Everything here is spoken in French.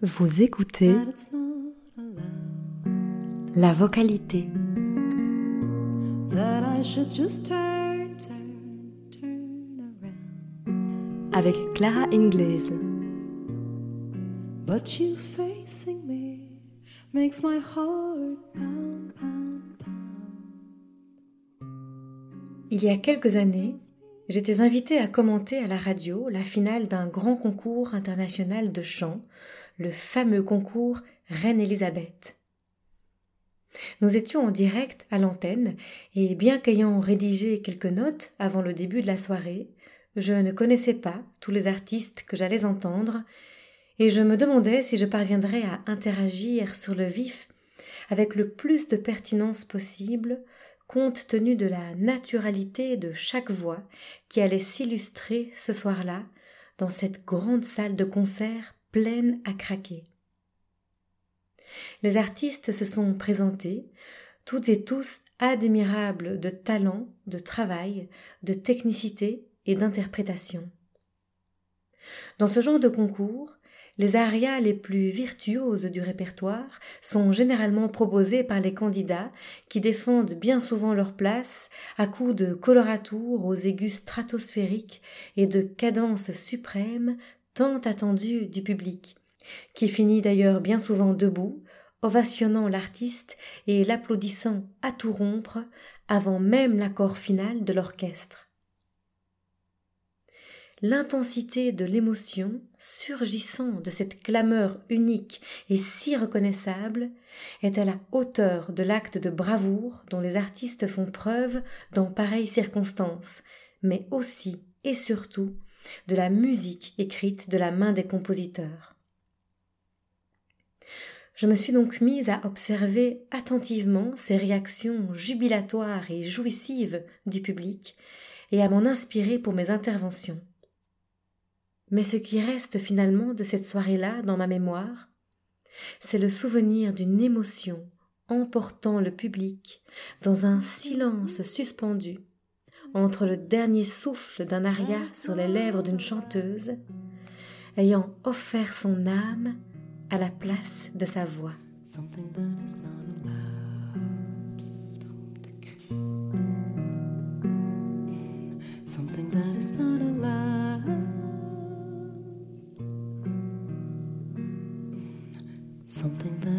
Vous écoutez that it's not allowed. la vocalité. That I should just turn, turn, turn around. avec Clara Ingles. But you facing me makes my heart pound, pound, pound. Il y a quelques années, j'étais invitée à commenter à la radio la finale d'un grand concours international de chant, le fameux concours Reine Elisabeth. Nous étions en direct à l'antenne et bien qu'ayant rédigé quelques notes avant le début de la soirée, je ne connaissais pas tous les artistes que j'allais entendre et je me demandais si je parviendrais à interagir sur le vif avec le plus de pertinence possible compte tenu de la naturalité de chaque voix qui allait s'illustrer ce soir-là dans cette grande salle de concert pleine à craquer. Les artistes se sont présentés, toutes et tous admirables de talent, de travail, de technicité et d'interprétation. Dans ce genre de concours, les arias les plus virtuoses du répertoire sont généralement proposées par les candidats qui défendent bien souvent leur place à coups de coloratours aux aigus stratosphériques et de cadences suprêmes tant attendues du public, qui finit d'ailleurs bien souvent debout, ovationnant l'artiste et l'applaudissant à tout rompre avant même l'accord final de l'orchestre l'intensité de l'émotion surgissant de cette clameur unique et si reconnaissable est à la hauteur de l'acte de bravoure dont les artistes font preuve dans pareilles circonstances, mais aussi et surtout de la musique écrite de la main des compositeurs. Je me suis donc mise à observer attentivement ces réactions jubilatoires et jouissives du public et à m'en inspirer pour mes interventions. Mais ce qui reste finalement de cette soirée-là dans ma mémoire, c'est le souvenir d'une émotion emportant le public dans un silence suspendu entre le dernier souffle d'un aria sur les lèvres d'une chanteuse, ayant offert son âme à la place de sa voix. Something that is not